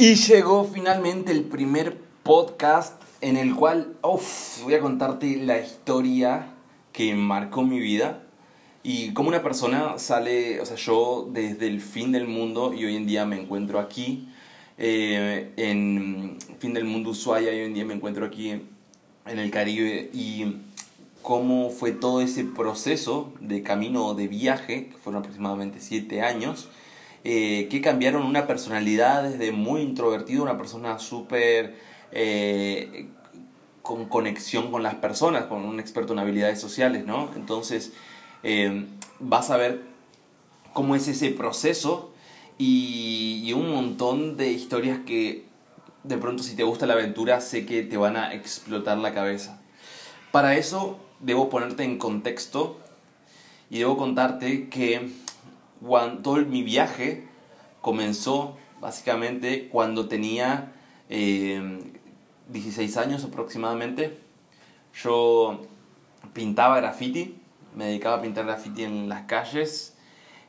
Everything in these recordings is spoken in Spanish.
Y llegó finalmente el primer podcast en el cual uf, voy a contarte la historia que marcó mi vida y cómo una persona sale, o sea, yo desde el fin del mundo y hoy en día me encuentro aquí, eh, en fin del mundo Ushuaia y hoy en día me encuentro aquí en el Caribe y cómo fue todo ese proceso de camino de viaje, que fueron aproximadamente siete años, eh, que cambiaron una personalidad desde muy introvertido, una persona súper eh, con conexión con las personas, con un experto en habilidades sociales, ¿no? Entonces, eh, vas a ver cómo es ese proceso y, y un montón de historias que de pronto si te gusta la aventura sé que te van a explotar la cabeza. Para eso debo ponerte en contexto y debo contarte que cuando mi viaje comenzó básicamente cuando tenía 16 eh, años aproximadamente. Yo pintaba graffiti, me dedicaba a pintar graffiti en las calles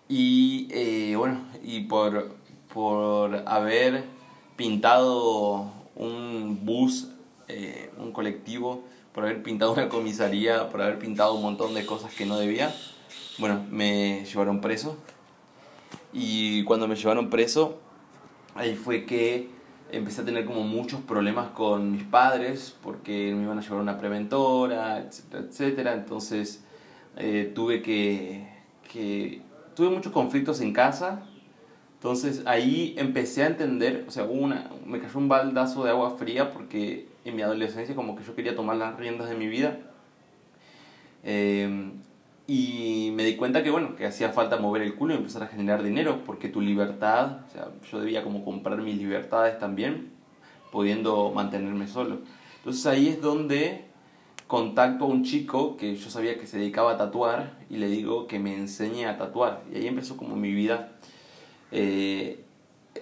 y eh, bueno, y por, por haber pintado un bus, eh, un colectivo, por haber pintado una comisaría, por haber pintado un montón de cosas que no debía, bueno, me llevaron preso y cuando me llevaron preso, ahí fue que empecé a tener como muchos problemas con mis padres porque me iban a llevar una preventora, etcétera, etcétera. Entonces eh, tuve que, que, tuve muchos conflictos en casa. Entonces ahí empecé a entender, o sea, una, me cayó un baldazo de agua fría porque en mi adolescencia como que yo quería tomar las riendas de mi vida. Eh, y me di cuenta que, bueno, que hacía falta mover el culo y empezar a generar dinero, porque tu libertad, o sea, yo debía como comprar mis libertades también, pudiendo mantenerme solo. Entonces ahí es donde contacto a un chico que yo sabía que se dedicaba a tatuar y le digo que me enseñe a tatuar. Y ahí empezó como mi vida, eh,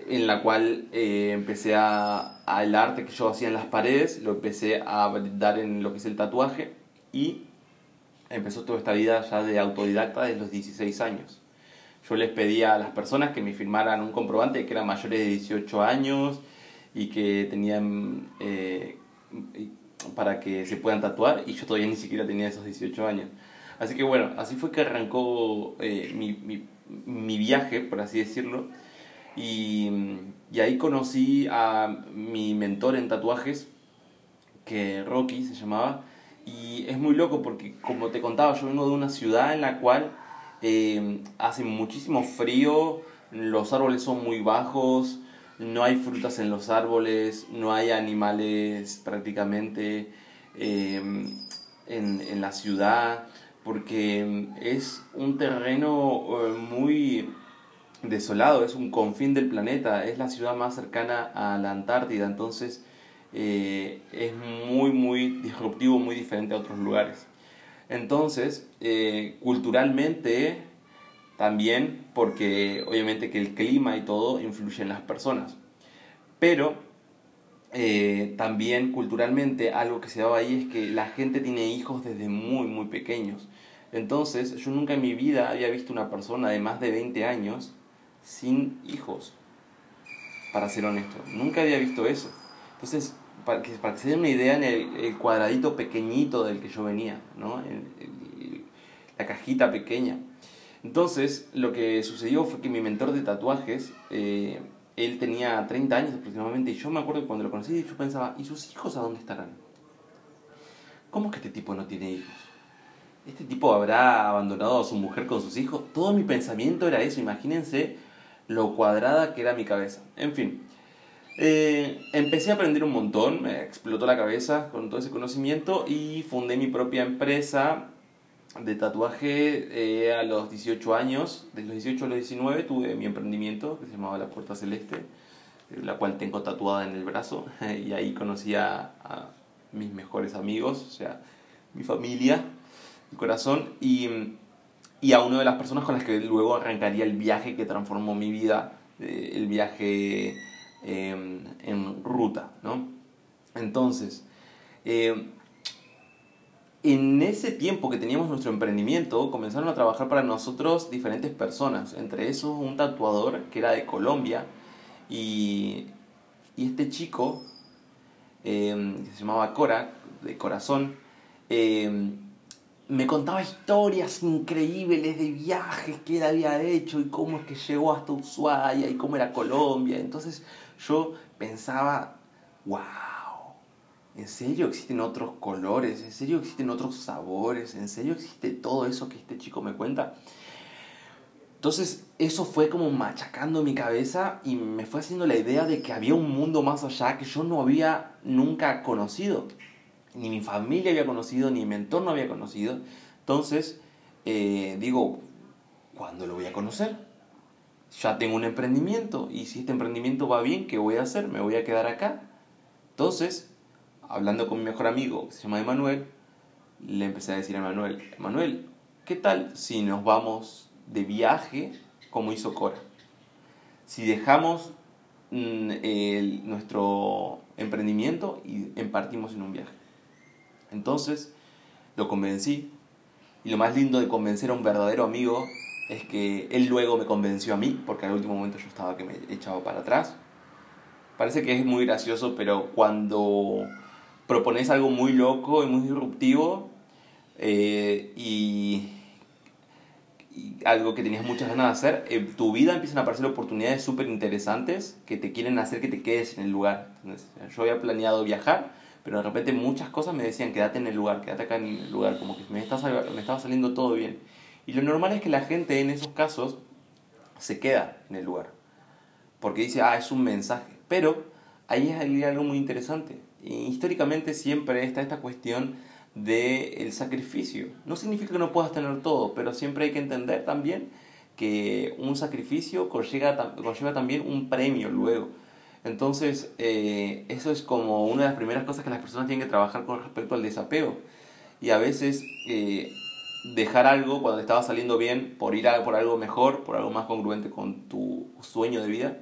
en la cual eh, empecé a, el arte que yo hacía en las paredes, lo empecé a dar en lo que es el tatuaje y empezó toda esta vida ya de autodidacta desde los 16 años. Yo les pedía a las personas que me firmaran un comprobante de que eran mayores de 18 años y que tenían eh, para que se puedan tatuar y yo todavía ni siquiera tenía esos 18 años. Así que bueno, así fue que arrancó eh, mi, mi, mi, viaje, por así decirlo. Y, y, ahí conocí a mi mentor en tatuajes, que Rocky se llamaba, y es muy loco porque, como te contaba, yo vengo de una ciudad en la cual eh, hace muchísimo frío, los árboles son muy bajos, no hay frutas en los árboles, no hay animales prácticamente eh, en, en, la ciudad, porque es un terreno eh, muy desolado, es un confín del planeta, es la ciudad más cercana a la Antártida, entonces eh, es muy, muy disruptivo, muy diferente a otros lugares. Entonces, eh, culturalmente también, porque obviamente que el clima y todo influye en las personas. Pero eh, también culturalmente algo que se daba ahí es que la gente tiene hijos desde muy, muy pequeños. Entonces, yo nunca en mi vida había visto una persona de más de 20 años sin hijos, para ser honesto. Nunca había visto eso. Entonces, para que, para que se den una idea, en el, cuadradito pequeñito del que yo venía, ¿no? la cajita pequeña. Entonces, lo que sucedió fue que mi mentor de tatuajes, eh, él tenía 30 años aproximadamente, y yo me acuerdo que cuando lo conocí, yo pensaba, ¿y sus hijos a dónde estarán? ¿Cómo es que este tipo no tiene hijos? ¿Este tipo habrá abandonado a su mujer con sus hijos? Todo mi pensamiento era eso, imagínense lo cuadrada que era mi cabeza. En fin, eh, empecé a aprender un montón, me explotó la cabeza con todo ese conocimiento y fundé mi propia empresa de tatuaje eh, a los 18 años. De los 18 a los 19 tuve mi emprendimiento que se llamaba La Puerta Celeste, eh, la cual tengo tatuada en el brazo y ahí conocí a, a mis mejores amigos, o sea, mi familia, mi corazón y, y a una de las personas con las que luego arrancaría el viaje que transformó mi vida, el viaje En ruta, ¿no? Entonces, em, en ese tiempo que teníamos nuestro emprendimiento, comenzaron a trabajar para nosotros diferentes personas, entre esos un tatuador que era de Colombia y Y este chico, em, que se llamaba Cora, de corazón, em, me contaba historias increíbles de viajes que él había hecho y cómo es que llegó hasta Ushuaia y cómo era Colombia. Entonces yo pensaba, wow, ¿en serio existen otros colores? ¿En serio existen otros sabores? ¿En serio existe todo eso que este chico me cuenta? Entonces eso fue como machacando mi cabeza y me fue haciendo la idea de que había un mundo más allá que yo no había nunca conocido. Ni mi familia había conocido, ni mi entorno había conocido. Entonces eh, digo, ¿cuándo lo voy a conocer? Ya tengo un emprendimiento y si este emprendimiento va bien, ¿qué voy a hacer? ¿Me voy a quedar acá? Entonces, hablando con mi mejor amigo, que se llama Emanuel, le empecé a decir a Emanuel, Emanuel, ¿qué tal si nos vamos de viaje como hizo Cora. Si dejamos mm, nuestro emprendimiento y partimos en un viaje. Entonces lo convencí y lo más lindo de convencer a un verdadero amigo es que él luego me convenció a mí, porque al último momento yo estaba que me echaba para atrás. Parece que es muy gracioso, pero cuando propones algo muy loco y muy disruptivo eh, y algo que tenías muchas ganas de hacer, en tu vida empiezan a aparecer oportunidades súper interesantes que te quieren hacer que te quedes en el lugar. yo había planeado viajar, pero de repente muchas cosas me decían, quédate en el lugar, quédate acá en el lugar, como que me, me estaba saliendo todo bien. Y lo normal es que la gente en esos casos se queda en el lugar, porque dice, ah, es un mensaje. Pero ahí hay algo muy interesante. históricamente siempre está esta cuestión del sacrificio. No significa que no puedas tener todo, pero siempre hay que entender también que un sacrificio conlleva, conlleva también un premio luego. Entonces, eh, eso es como una de las primeras cosas que las personas tienen que trabajar con respecto al desapego. Y a veces eh, dejar algo cuando estaba saliendo bien por ir a por algo mejor, por algo más congruente con tu sueño de vida,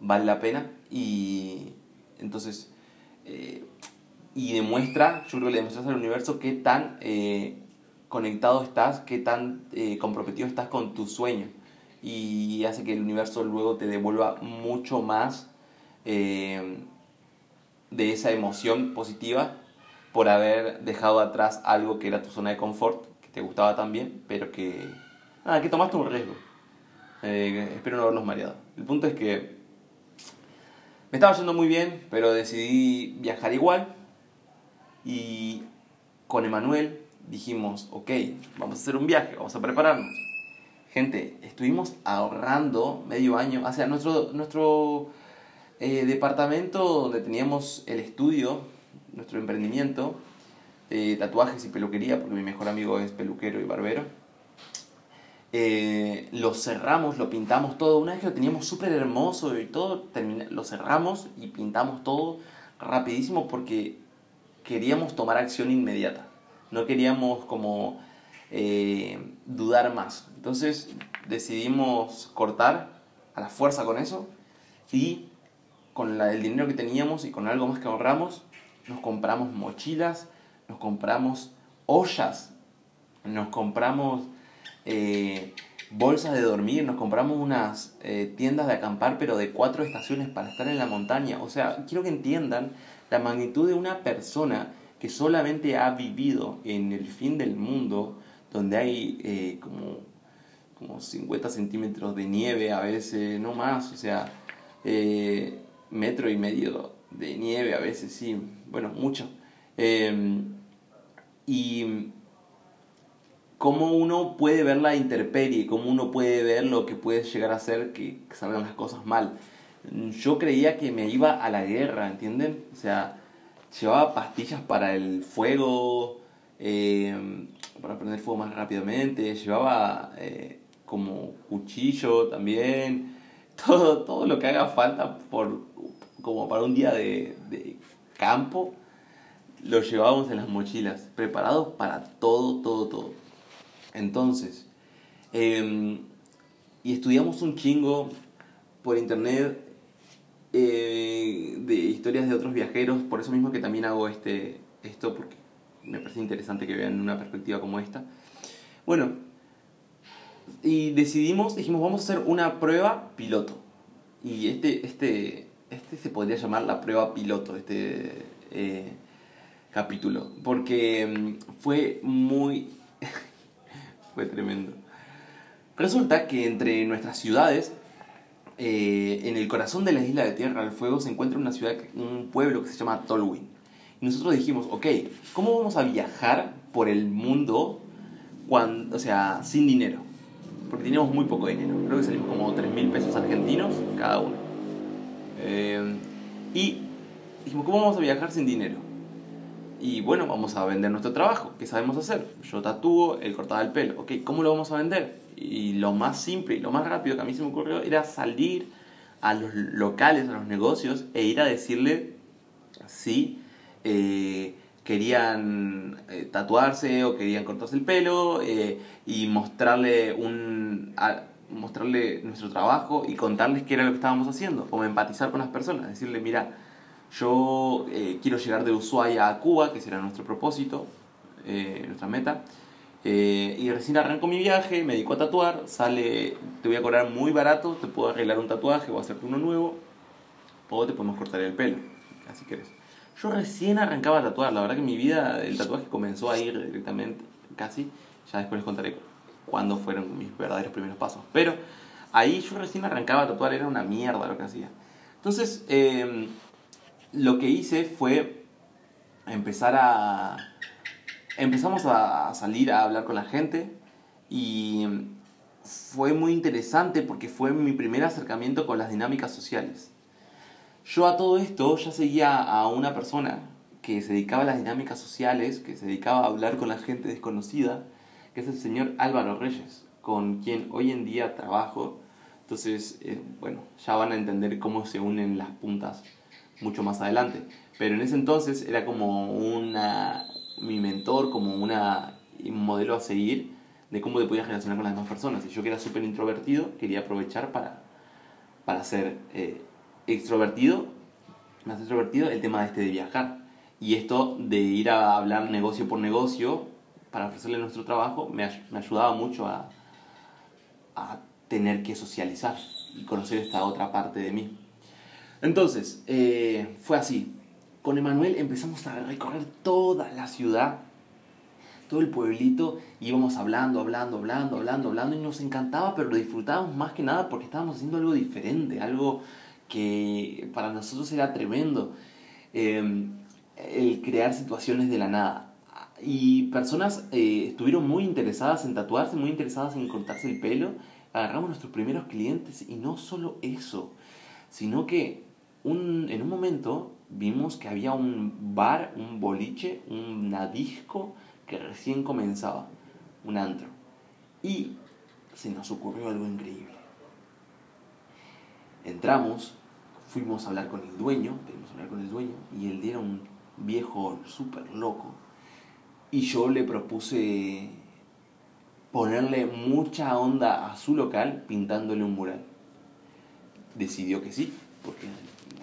vale la pena. Y entonces, eh, y demuestra, yo creo que le demuestras al universo qué tan conectado estás, qué tan comprometido estás con tu sueño. Y hace que el universo luego te devuelva mucho más eh, de esa emoción positiva por haber dejado atrás algo que era tu zona de confort, que te gustaba también, pero que, nada, que tomaste un riesgo. espero no haberlos mareado. El punto es que me estaba yendo muy bien, pero decidí viajar igual y con Emanuel dijimos, ok, vamos a hacer un viaje, vamos a prepararnos. Gente, estuvimos ahorrando medio año, o sea, nuestro, nuestro eh, departamento donde teníamos el estudio, nuestro emprendimiento, tatuajes y peluquería, porque mi mejor amigo es peluquero y barbero. Eh, lo cerramos, lo pintamos todo. Una vez que lo teníamos súper hermoso y todo, lo cerramos y pintamos todo rapidísimo porque queríamos tomar acción inmediata, no queríamos como eh, dudar más. Entonces decidimos cortar a la fuerza con eso y con el dinero que teníamos y con algo más que ahorramos, nos compramos mochilas, nos compramos ollas, nos compramos eh, bolsas de dormir, nos compramos unas eh, tiendas de acampar, pero de cuatro estaciones para estar en la montaña. O sea, quiero que entiendan la magnitud de una persona que solamente ha vivido en el fin del mundo, donde hay eh, como, como 50 centímetros de nieve a veces, no más, o sea, eh, metro y medio de nieve a veces, sí, bueno, mucho. Em, y cómo uno puede ver la intemperie, cómo uno puede ver lo que puede llegar a ser que salgan las cosas mal yo creía que me iba a la guerra, ¿entienden? O sea, llevaba pastillas para el fuego, eh, para prender fuego más rápidamente, llevaba eh, como cuchillo también, todo, todo lo que haga falta por, como para un día de, campo, lo llevábamos en las mochilas, preparados para todo, todo, todo. Entonces, em, y estudiamos un chingo por internet eh, de historias de otros viajeros, por eso mismo que también hago este, esto, porque me parece interesante que vean una perspectiva como esta. Bueno, y decidimos, dijimos, vamos a hacer una prueba piloto. Y este, este, este se podría llamar la prueba piloto, este eh, capítulo, porque mm, fue muy... fue tremendo. Resulta que entre nuestras ciudades, eh, en el corazón de la isla de Tierra del Fuego, se encuentra una ciudad, un pueblo que se llama Tolwyn. Nosotros dijimos, ok, ¿cómo vamos a viajar por el mundo cuando, o sea, sin dinero? Porque teníamos muy poco dinero. Creo que salimos como 3 mil pesos argentinos cada uno. Eh, y dijimos, ¿cómo vamos a viajar sin dinero? Y bueno, vamos a vender nuestro trabajo. ¿Qué sabemos hacer? Yo tatúo, él cortaba el pelo. Ok, ¿cómo lo vamos a vender? Y lo más simple y lo más rápido que a mí se me ocurrió era salir a los locales, a los negocios e ir a decirle si eh, querían eh, tatuarse o querían cortarse el pelo eh, y mostrarle un mostrarle nuestro trabajo y contarles qué era lo que estábamos haciendo, como empatizar con las personas, decirle, mira, yo quiero llegar de Ushuaia a Cuba, que será nuestro propósito, nuestra meta, y recién arranco mi viaje, me dedico a tatuar, sale, te voy a cobrar muy barato, te puedo arreglar un tatuaje o hacerte uno nuevo, o te podemos cortar el pelo, así querés. Yo recién arrancaba a tatuar, la verdad que mi vida, el tatuaje comenzó a ir directamente, casi. Ya después les contaré cuándo fueron mis verdaderos primeros pasos. Pero ahí yo recién arrancaba a tatuar, era una mierda lo que hacía. Entonces, em, lo que hice fue empezar a... Empezamos a salir a hablar con la gente y fue muy interesante porque fue mi primer acercamiento con las dinámicas sociales. Yo a todo esto ya seguía a una persona que se dedicaba a las dinámicas sociales, que se dedicaba a hablar con la gente desconocida, que es el señor Álvaro Reyes, con quien hoy en día trabajo. Entonces, eh, bueno, ya van a entender cómo se unen las puntas mucho más adelante. Pero en ese entonces era como una, mi mentor, como una, un modelo a seguir de cómo te podías relacionar con las demás personas. Y yo que era súper introvertido, quería aprovechar para, para ser extrovertido, más extrovertido, el tema de este de viajar. Y esto de ir a hablar negocio por negocio para ofrecerle nuestro trabajo me, ayudaba mucho a, tener que socializar y conocer esta otra parte de mí. Entonces, eh, fue así. Con Emanuel empezamos a recorrer toda la ciudad, todo el pueblito, íbamos hablando, hablando, hablando, hablando, hablando, y nos encantaba, pero lo disfrutábamos más que nada porque estábamos haciendo algo diferente, algo que para nosotros era tremendo em, el crear situaciones de la nada. Y personas eh, estuvieron muy interesadas en tatuarse, muy interesadas en cortarse el pelo. Agarramos nuestros primeros clientes y no solo eso, sino que un, en un momento vimos que había un bar, un boliche, una disco que recién comenzaba, un antro. Y se nos ocurrió algo increíble. Entramos, fuimos a hablar con el dueño, queríamos hablar con el dueño, y él era un viejo súper loco. Y yo le propuse ponerle mucha onda a su local pintándole un mural. Decidió que sí, porque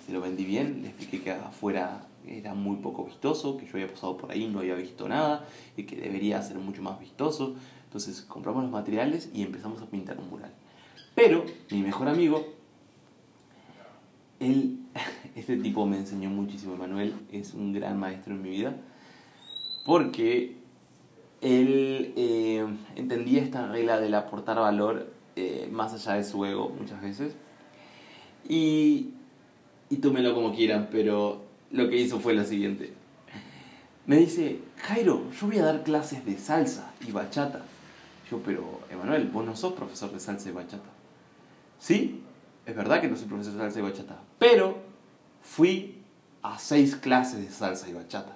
se lo vendí bien, le expliqué que afuera era muy poco vistoso, que yo había pasado por ahí no había visto nada y que debería ser mucho más vistoso. Entonces compramos los materiales y empezamos a pintar un mural. Pero mi mejor amigo él, este tipo me enseñó muchísimo, Manuel, es un gran maestro en mi vida, porque él eh, entendía esta regla del aportar valor eh, más allá de su ego muchas veces. Y, y tómelo como quieran, pero lo que hizo fue lo siguiente. Me dice, Jairo, yo voy a dar clases de salsa y bachata. Yo, pero, Emanuel, vos no sos profesor de salsa y bachata. ¿Sí? Es verdad que no soy profesor de salsa y bachata, pero fui a seis clases de salsa y bachata.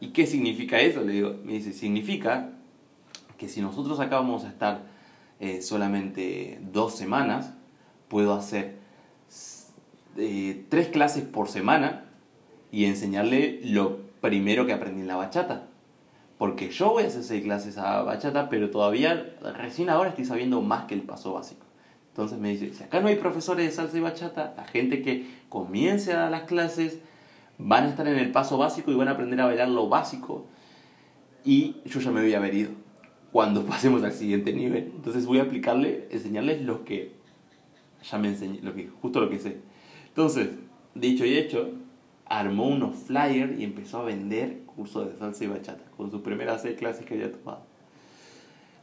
¿Y qué significa eso? Le digo, me dice, significa que si nosotros acá vamos a estar eh, solamente dos semanas, puedo hacer eh, tres clases por semana y enseñarle lo primero que aprendí en la bachata. Porque yo voy a hacer seis clases a bachata, pero todavía, recién ahora estoy sabiendo más que el paso básico. Entonces me dice, si acá no hay profesores de salsa y bachata, la gente que comience a dar las clases van a estar en el paso básico y van a aprender a bailar lo básico. Y yo ya me voy a haber ido cuando pasemos al siguiente nivel. Entonces voy a aplicarle, enseñarles lo que ya me enseñé, lo que, justo lo que sé. Entonces, dicho y hecho, armó unos flyers y empezó a vender cursos de salsa y bachata con sus primeras seis clases que había tomado.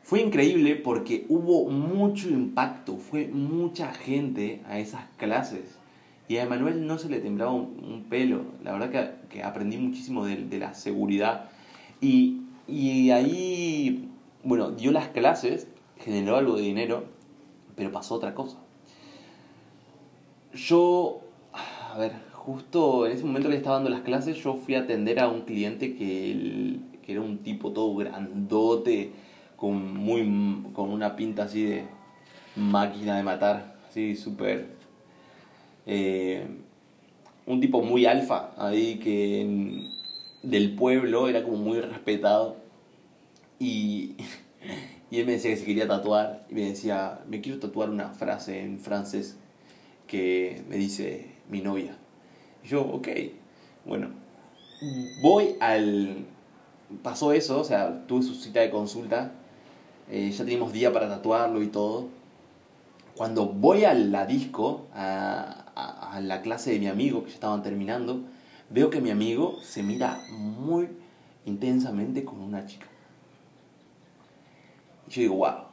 Fue increíble porque hubo mucho impacto, fue mucha gente a esas clases. Y a Emanuel no se le temblaba un, pelo. La verdad que, que aprendí muchísimo de, de, la seguridad. Y, y ahí, bueno, dio las clases, generó algo de dinero, pero pasó otra cosa. Yo, a ver, justo en ese momento que le estaba dando las clases, yo fui a atender a un cliente que, que era un tipo todo grandote, con, muy, con una pinta así de máquina de matar, así súper... Eh, un tipo muy alfa, ahí que del pueblo era como muy respetado. Y, y él me decía que se quería tatuar y me decía, me quiero tatuar una frase en francés que me dice mi novia. yo, ok, bueno, voy al... Pasó eso, o sea, tuve su cita de consulta, eh, ya teníamos día para tatuarlo y todo. Cuando voy a la disco, a, a, a la clase de mi amigo, que ya estaban terminando, veo que mi amigo se mira muy intensamente con una chica. Y yo digo, wow,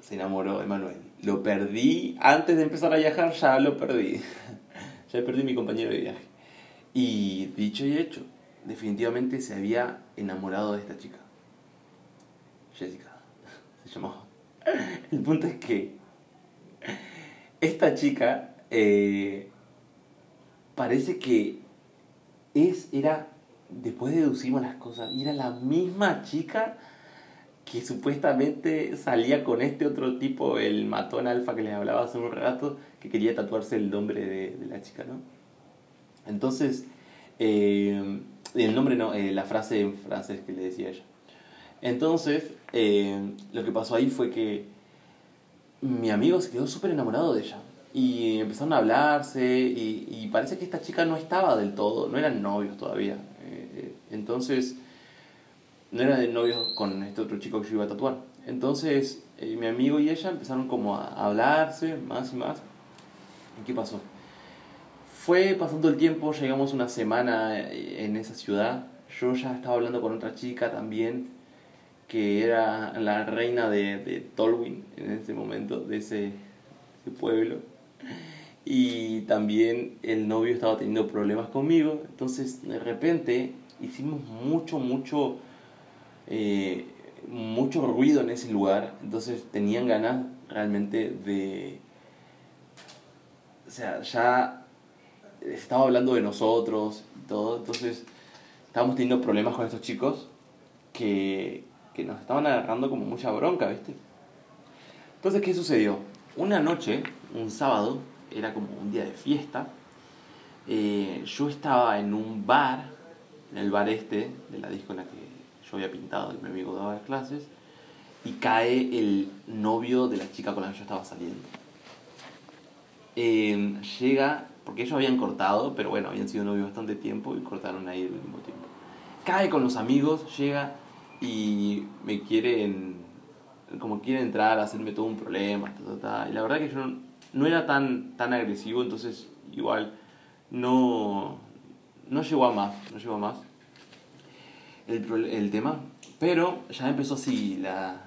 se enamoró de Manuel. Lo perdí, antes de empezar a viajar ya lo perdí. ya perdí mi compañero de viaje. Y dicho y hecho, definitivamente se había enamorado de esta chica. Jessica, se. El punto es que esta chica eh, parece que es, era, después deducimos las cosas, era la misma chica que supuestamente salía con este otro tipo, el matón alfa que les hablaba hace un rato, que quería tatuarse el nombre de, la chica, ¿no? Entonces, eh, el nombre no, eh, la frase en francés que le decía ella. Entonces, eh, lo que pasó ahí fue que mi amigo se quedó súper enamorado de ella. Y empezaron a hablarse y, parece que esta chica no estaba del todo, no eran novios todavía. entonces, no era de novio con este otro chico que yo iba a tatuar. Entonces, eh, mi amigo y ella empezaron como a hablarse más y más. ¿Y qué pasó? Fue pasando el tiempo, llegamos una semana eh, en esa ciudad. Yo ya estaba hablando con otra chica también, que era la reina de, de Tolwyn en ese momento, de ese, ese pueblo. Y también el novio estaba teniendo problemas conmigo. Entonces, de repente, hicimos mucho, mucho eh, mucho ruido en ese lugar, entonces tenían ganas realmente de... O sea, ya estaba hablando de nosotros y todo, entonces estábamos teniendo problemas con estos chicos que, que nos estaban agarrando como mucha bronca, ¿viste? Entonces, ¿qué sucedió? Una noche, un sábado, era como un día de fiesta, eh, yo estaba en un bar, en el bar este de la disco en la que yo había pintado y mi amigo daba las clases, y cae el novio de la chica con la que yo estaba saliendo. Em, llega, porque ellos habían cortado, pero bueno, habían sido novios bastante tiempo y cortaron ahí el mismo tiempo. Cae con los amigos, llega y me quieren, como quiere entrar hacerme todo un problema, y la verdad que yo no, era tan, tan agresivo, entonces igual no, no llegó a más, no llegó a más el, el tema. Pero ya empezó así la,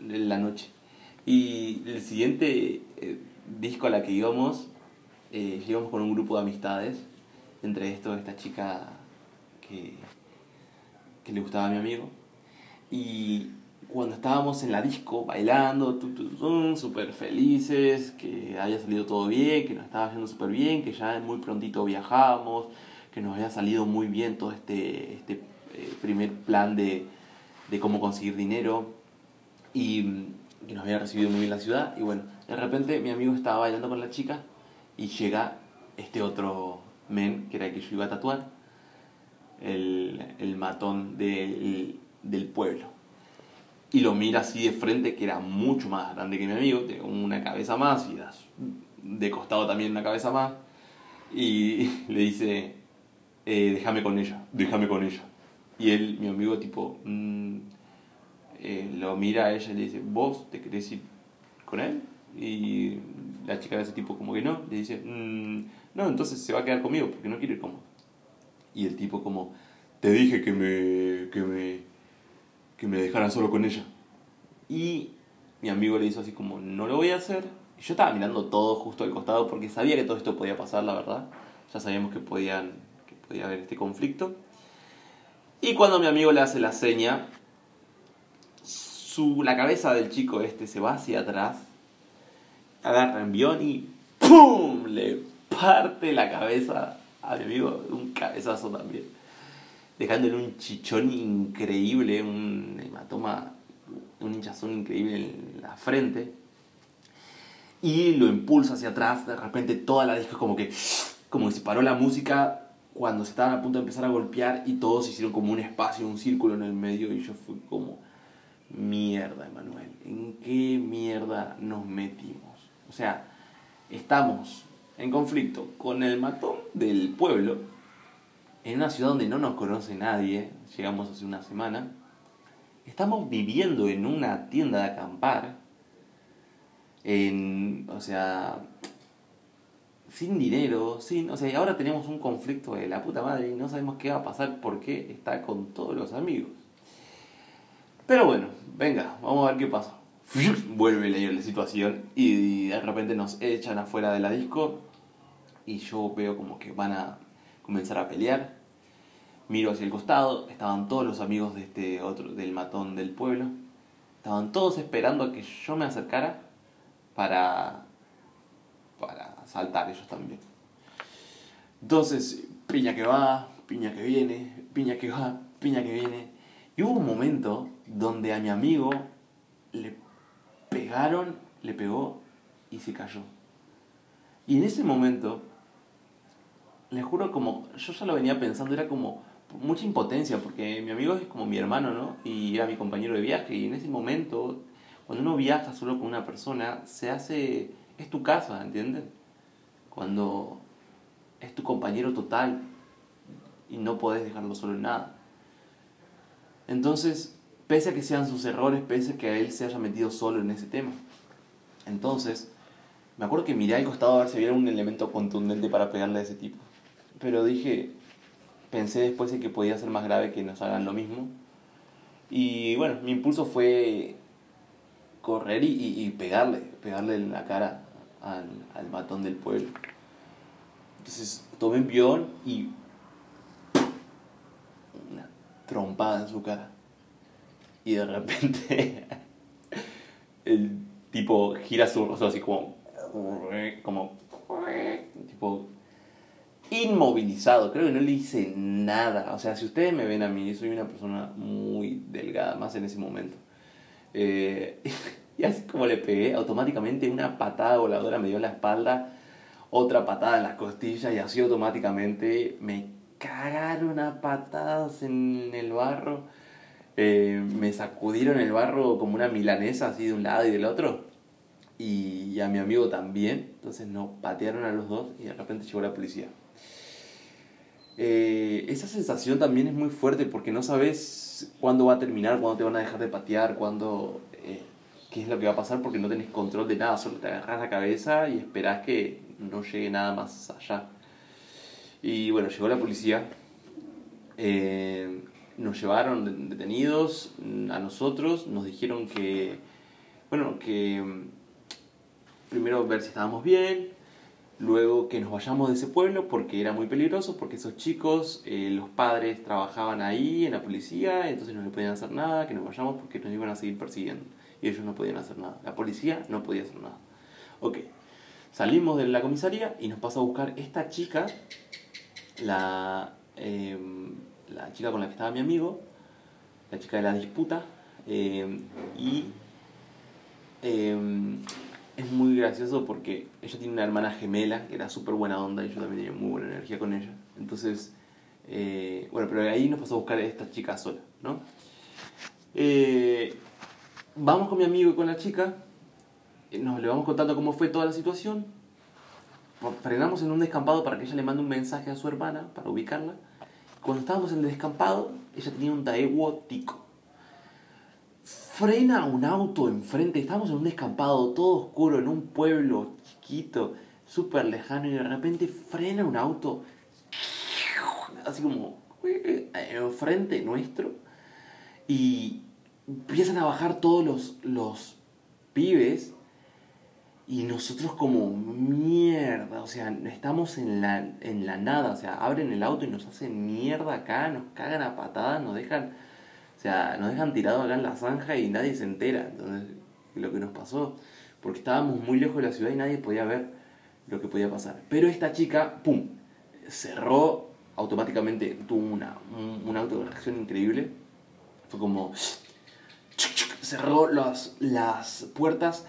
la noche. Y el siguiente eh, disco a la que íbamos, eh, íbamos con un grupo de amistades. Entre estos, esta chica que, que le gustaba a mi amigo. Y cuando estábamos en la disco bailando, súper felices, que haya salido todo bien, que nos estaba yendo súper bien, que ya muy prontito viajamos, que nos había salido muy bien todo este, este eh, primer plan de, de, cómo conseguir dinero y mm, que nos había recibido muy bien la ciudad. Y bueno, de repente mi amigo estaba bailando con la chica y llega este otro men que era el que yo iba a tatuar, el, el matón del, del pueblo. Y lo mira así de frente, que era mucho más grande que mi amigo, tenía una cabeza más y de costado también una cabeza más. Y le dice, eh, déjame con ella, déjame con ella. Y él, mi amigo, tipo, mm, eh, lo mira a ella y le dice, ¿vos te querés ir con él? Y la chica de ese tipo como que no, le dice, mm, No, entonces se va a quedar conmigo porque no quiere ir como. Y el tipo como, te dije que me, que me, que me dejara solo con ella. Y mi amigo le hizo así como, no lo voy a hacer. Yo estaba mirando todo justo al costado porque sabía que todo esto podía pasar, la verdad. Ya sabíamos que, podían, que podía haber este conflicto. Y cuando mi amigo le hace la seña, su, la cabeza del chico este se va hacia atrás, agarra envión y ¡pum! Le parte la cabeza a mi amigo, un cabezazo también, dejándole un chichón increíble, un hematoma, un hinchazón increíble en la frente. Y lo impulsa hacia atrás, de repente toda la disco como que, como que se paró la música cuando se estaban a punto de empezar a golpear y todos hicieron como un espacio, un círculo en el medio y yo fui como mierda, Emanuel, ¿en qué mierda nos metimos? O sea, estamos en conflicto con el matón del pueblo, en una ciudad donde no nos conoce nadie, llegamos hace una semana, estamos viviendo en una tienda de acampar, en, o sea, sin dinero, sin, o sea, y ahora tenemos un conflicto de la puta madre y no sabemos qué va a pasar porque está con todos los amigos. Pero bueno, venga, vamos a ver qué pasa. Vuelve a la situación y de repente nos echan afuera de la disco y yo veo como que van a comenzar a pelear. Miro hacia el costado, estaban todos los amigos de este otro, del matón del pueblo. Estaban todos esperando a que yo me acercara para, para saltar ellos también. Entonces, piña que va, piña que viene, piña que va, piña que viene. Y hubo un momento donde a mi amigo le pegaron, le pegó y se cayó. Y en ese momento, le juro como, yo ya lo venía pensando, era como mucha impotencia, porque mi amigo es como mi hermano, ¿no? Y era mi compañero de viaje, y en ese momento, cuando uno viaja solo con una persona, se hace, es tu casa, ¿entienden? Cuando es tu compañero total y no podés dejarlo solo en nada. Entonces, pese a que sean sus errores, pese a que él se haya metido solo en ese tema. Entonces, me acuerdo que miré al costado a ver si había un elemento contundente para pegarle a ese tipo. Pero dije, pensé después de que podía ser más grave que nos hagan lo mismo. Y bueno, mi impulso fue correr y, pegarle, pegarle en la cara al, al matón del pueblo. Entonces tomé un pión y una trompada en su cara y de repente el tipo gira su rostro así como como tipo inmovilizado creo que no le hice nada o sea si ustedes me ven a mí soy una persona muy delgada más en ese momento eh, y así como le pegué automáticamente una patada voladora me dio en la espalda otra patada en las costillas y así automáticamente me cagaron a patadas en el barro eh, me sacudieron el barro como una milanesa así de un lado y del otro. Y, a mi amigo también. Entonces nos patearon a los dos y de repente llegó la policía. Eh, esa sensación también es muy fuerte porque no sabes cuándo va a terminar, cuándo te van a dejar de patear, cuándo, eh, qué es lo que va a pasar porque no tenés control de nada, solo te agarras la cabeza y esperás que no llegue nada más allá. Y bueno, llegó la policía. Eh, nos llevaron detenidos a nosotros, nos dijeron que, bueno, que mm, primero ver si estábamos bien, luego que nos vayamos de ese pueblo porque era muy peligroso, porque esos chicos, eh, los padres trabajaban ahí en la policía, entonces no le podían hacer nada, que nos vayamos porque nos iban a seguir persiguiendo y ellos no podían hacer nada, la policía no podía hacer nada. Ok, salimos de la comisaría y nos pasa a buscar esta chica, la... Em, la chica con la que estaba mi amigo, la chica de la disputa, eh, y eh, es muy gracioso porque ella tiene una hermana gemela que era súper buena onda y yo también tenía muy buena energía con ella. Entonces, eh, bueno, pero ahí nos pasó a buscar a esta chica sola, ¿no? vamos con mi amigo y con la chica, nos le vamos contando cómo fue toda la situación, frenamos en un descampado para que ella le mande un mensaje a su hermana para ubicarla cuando estábamos en el descampado, ella tenía un Daewoo Tico. Frena un auto enfrente, estábamos en un descampado todo oscuro, en un pueblo chiquito, súper lejano y de repente frena un auto, así como frente nuestro, y empiezan a bajar todos los, los pibes y nosotros como mierda, o sea, estamos en la, en la nada, o sea, abren el auto y nos hacen mierda acá, nos cagan a patadas, nos dejan, sea, nos dejan tirados acá en la zanja y nadie se entera, entonces, lo que nos pasó, porque estábamos muy lejos de la ciudad y nadie podía ver lo que podía pasar. Pero esta chica, ¡pum!, cerró automáticamente, tuvo una, un, un auto de reacción increíble, fue como, cerró las, las puertas,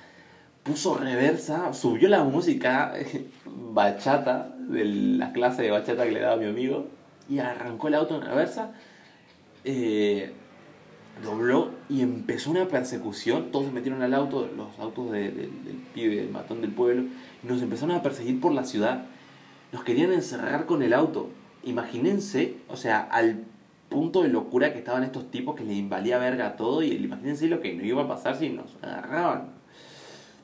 puso reversa, subió la música bachata de la clase de bachata que le daba mi amigo y arrancó el auto en reversa, eh, dobló y empezó una persecución. Todos se metieron al auto, los autos del pibe, del matón del pueblo, nos empezaron a perseguir por la ciudad. Nos querían encerrar con el auto. Imagínense, o sea, al punto de locura que estaban estos tipos que les invalía verga todo y imagínense lo que no iba a pasar si nos agarraban.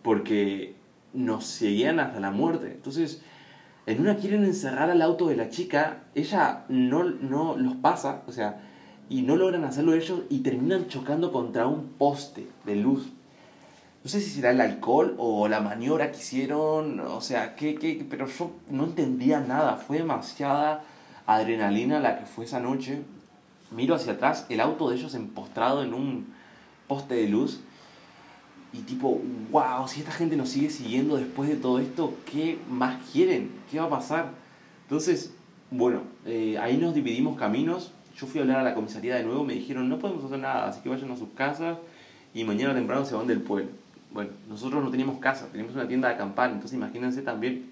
Porque nos seguían hasta la muerte. Entonces, en una quieren encerrar al auto de la chica, ella no, no los pasa, o sea, y no logran hacerlo ellos y terminan chocando contra un poste de luz. No sé si será el alcohol o la maniobra que hicieron, o sea, ¿qué, qué? pero yo no entendía nada, fue demasiada adrenalina la que fue esa noche, miro hacia atrás, el auto de ellos empostrado en un poste de luz. Y tipo, wow, si esta gente nos sigue siguiendo después de todo esto, ¿qué más quieren? ¿Qué va a pasar? Entonces, bueno, eh, ahí nos dividimos caminos. Yo fui a hablar a la comisaría de nuevo, me dijeron, no podemos hacer nada, así que vayan a sus casas y mañana temprano se van del pueblo. Bueno, nosotros no teníamos casa, teníamos una tienda de acampar, entonces imagínense también,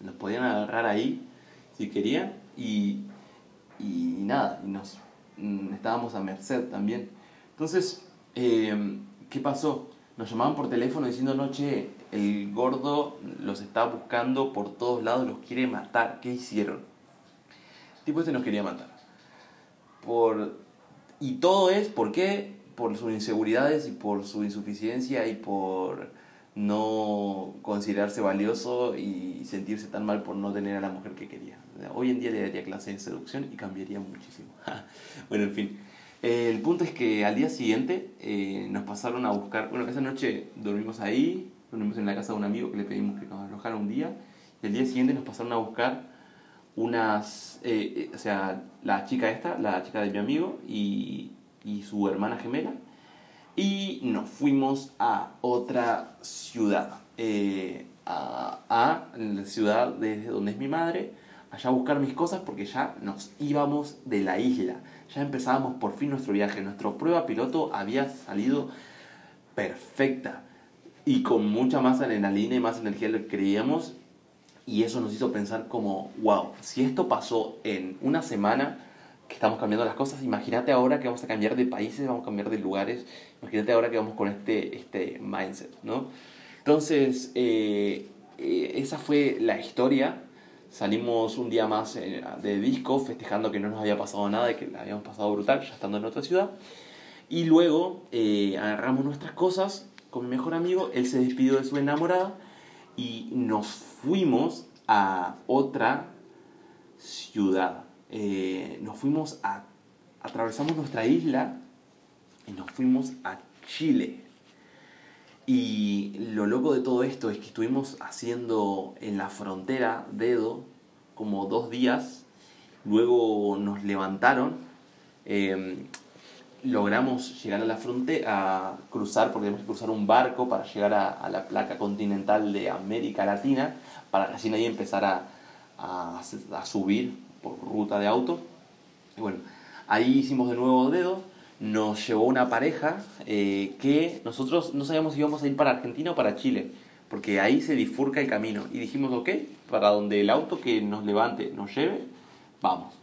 nos podían agarrar ahí si querían y, y nada, y nos Mm, estábamos a merced también. Entonces, em, ¿qué pasó? Nos llamaban por teléfono diciendo, no, che, el gordo los está buscando por todos lados, los quiere matar. ¿Qué hicieron? El tipo este nos quería matar. Por... Y todo es, ¿por qué? Por sus inseguridades y por su insuficiencia y por no considerarse valioso y sentirse tan mal por no tener a la mujer que quería. Hoy en día le daría clase de seducción y cambiaría muchísimo. bueno, en fin. el punto es que al día siguiente eh, nos pasaron a buscar, bueno, esa noche dormimos ahí, dormimos en la casa de un amigo que le pedimos que nos alojara un día, y el día siguiente nos pasaron a buscar unas, eh, eh, o sea, la chica esta, la chica de mi amigo y, y su hermana gemela, y nos fuimos a otra ciudad, a, a la ciudad desde donde es mi madre, allá a buscar mis cosas porque ya nos íbamos de la isla. Ya empezábamos por fin nuestro viaje. Nuestra prueba piloto había salido perfecta y con mucha más adrenalina y más energía que creíamos. Y eso nos hizo pensar como, wow, si esto pasó en una semana que estamos cambiando las cosas, imagínate ahora que vamos a cambiar de países, vamos a cambiar de lugares, imagínate ahora que vamos con este, este mindset, ¿no? Entonces, eh, eh, esa fue la historia Salimos un día más eh, de disco festejando que no nos había pasado nada y que la habíamos pasado brutal ya estando en otra ciudad. Y luego eh, agarramos nuestras cosas con mi mejor amigo, él se despidió de su enamorada y nos fuimos a otra ciudad. Eh, nos fuimos a, atravesamos nuestra isla y nos fuimos a Chile. Y lo loco de todo esto es que estuvimos haciendo en la frontera dedo como dos días, luego nos levantaron, em, logramos llegar a la frontera, a cruzar, porque tenemos que cruzar un barco para llegar a, la placa continental de América Latina, para recién ahí empezar a, a, subir por ruta de auto. Y bueno, ahí hicimos de nuevo dedo nos llevó una pareja eh, que nosotros no sabíamos si íbamos a ir para Argentina o para Chile, porque ahí se bifurca el camino. Y dijimos, ok, para donde el auto que nos levante nos lleve, vamos.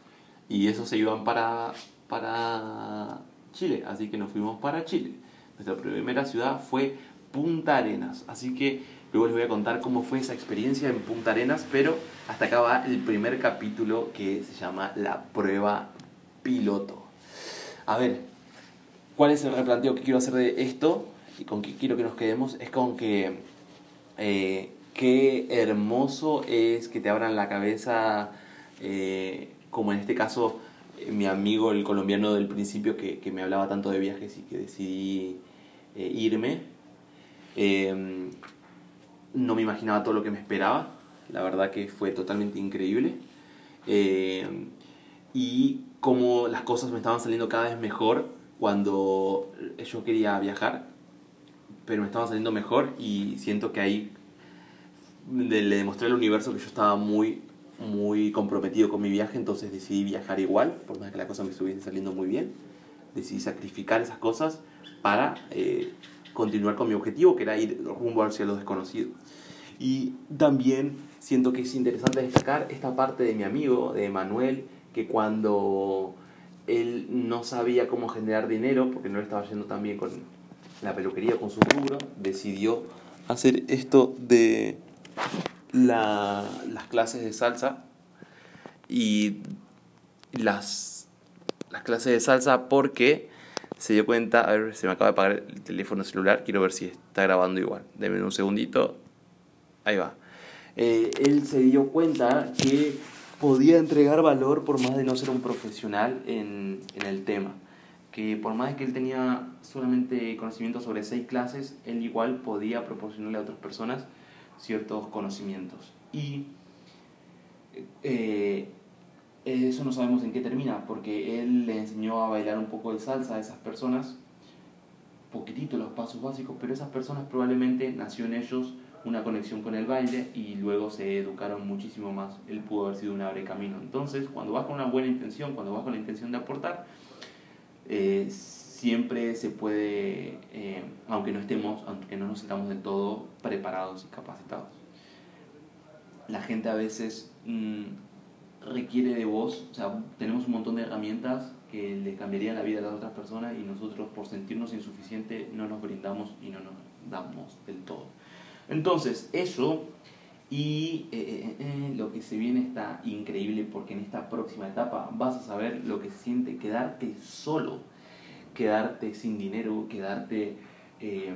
Y eso se iban para, para Chile, así que nos fuimos para Chile. Nuestra primera ciudad fue Punta Arenas, así que luego les voy a contar cómo fue esa experiencia en Punta Arenas, pero hasta acá va el primer capítulo que se llama La prueba piloto. A ver, ¿Cuál es el replanteo que quiero hacer de esto? Y con qué quiero que nos quedemos. Es con que eh, qué hermoso es que te abran la cabeza, eh, como en este caso mi amigo el colombiano del principio que, que, me hablaba tanto de viajes y que decidí eh, irme. Em, no me imaginaba todo lo que me esperaba, la verdad que fue totalmente increíble. Em, y cómo las cosas me estaban saliendo cada vez mejor cuando yo quería viajar, pero me estaban saliendo mejor y siento que ahí le demostré al universo que yo estaba muy, muy comprometido con mi viaje, entonces decidí viajar igual, por más que la cosa me estuviese saliendo muy bien. Decidí sacrificar esas cosas para eh, continuar con mi objetivo, que era ir rumbo al cielo desconocido. Y también siento que es interesante destacar esta parte de mi amigo, de Manuel, que cuando él no sabía cómo generar dinero, porque no le estaba yendo tan bien con la peluquería, con su rubro, decidió hacer esto de la, las clases de salsa y las, las clases de salsa porque se dio cuenta, a ver, se me acaba de apagar el teléfono celular, quiero ver si está grabando igual. Denme un segundito, ahí va. Eh, él se dio cuenta que podía entregar valor por más de no ser un profesional en, en el tema. Que por más que él tenía solamente conocimiento sobre seis clases, él igual podía proporcionarle a otras personas ciertos conocimientos. Y eh, eso no sabemos en qué termina, porque él le enseñó a bailar un poco de salsa a esas personas, poquitito los pasos básicos, pero esas personas probablemente nació en ellos una conexión con el baile y luego se educaron muchísimo más. Él pudo haber sido un abre camino. Entonces, cuando vas con una buena intención, cuando vas con la intención de aportar, eh, siempre se puede, eh, aunque no estemos, aunque no nos sintamos del todo preparados y capacitados. La gente a veces mm, requiere de vos, o sea, tenemos un montón de herramientas que le cambiarían la vida a las otras personas y nosotros por sentirnos insuficiente no nos brindamos y no nos damos del todo. Entonces, eso y eh, eh, lo que se viene está increíble porque en esta próxima etapa vas a saber lo que se siente quedarte solo quedarte sin dinero, quedarte eh,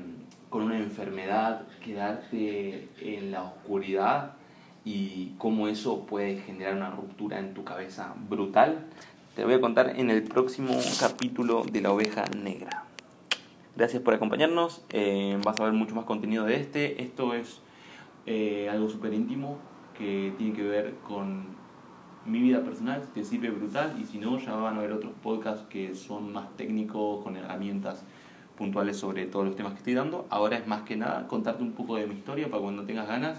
con una enfermedad, quedarte en la oscuridad y cómo eso puede generar una ruptura en tu cabeza brutal. Te voy a contar en el próximo capítulo de la oveja negra. Gracias por acompañarnos. Eh, vas a ver mucho más contenido de este. Esto es eh, algo súper íntimo que tiene que ver con mi vida personal, te sirve brutal y si no ya van a ver otros podcasts que son más técnicos, con herramientas puntuales sobre todos los temas que estoy dando. Ahora es más que nada contarte un poco de mi historia para cuando tengas ganas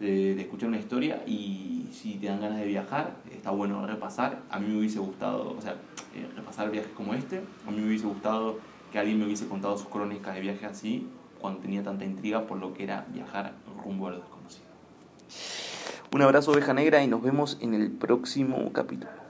de, escuchar una historia y si te dan ganas de viajar, está bueno repasar. A mí me hubiese gustado, o sea, eh, repasar viajes como este. A mí me hubiese gustado que alguien me hubiese contado sus crónicas de viaje así cuando tenía tanta intriga por lo que era viajar rumbo a lo desconocido. Un abrazo oveja negra y nos vemos en el próximo capítulo.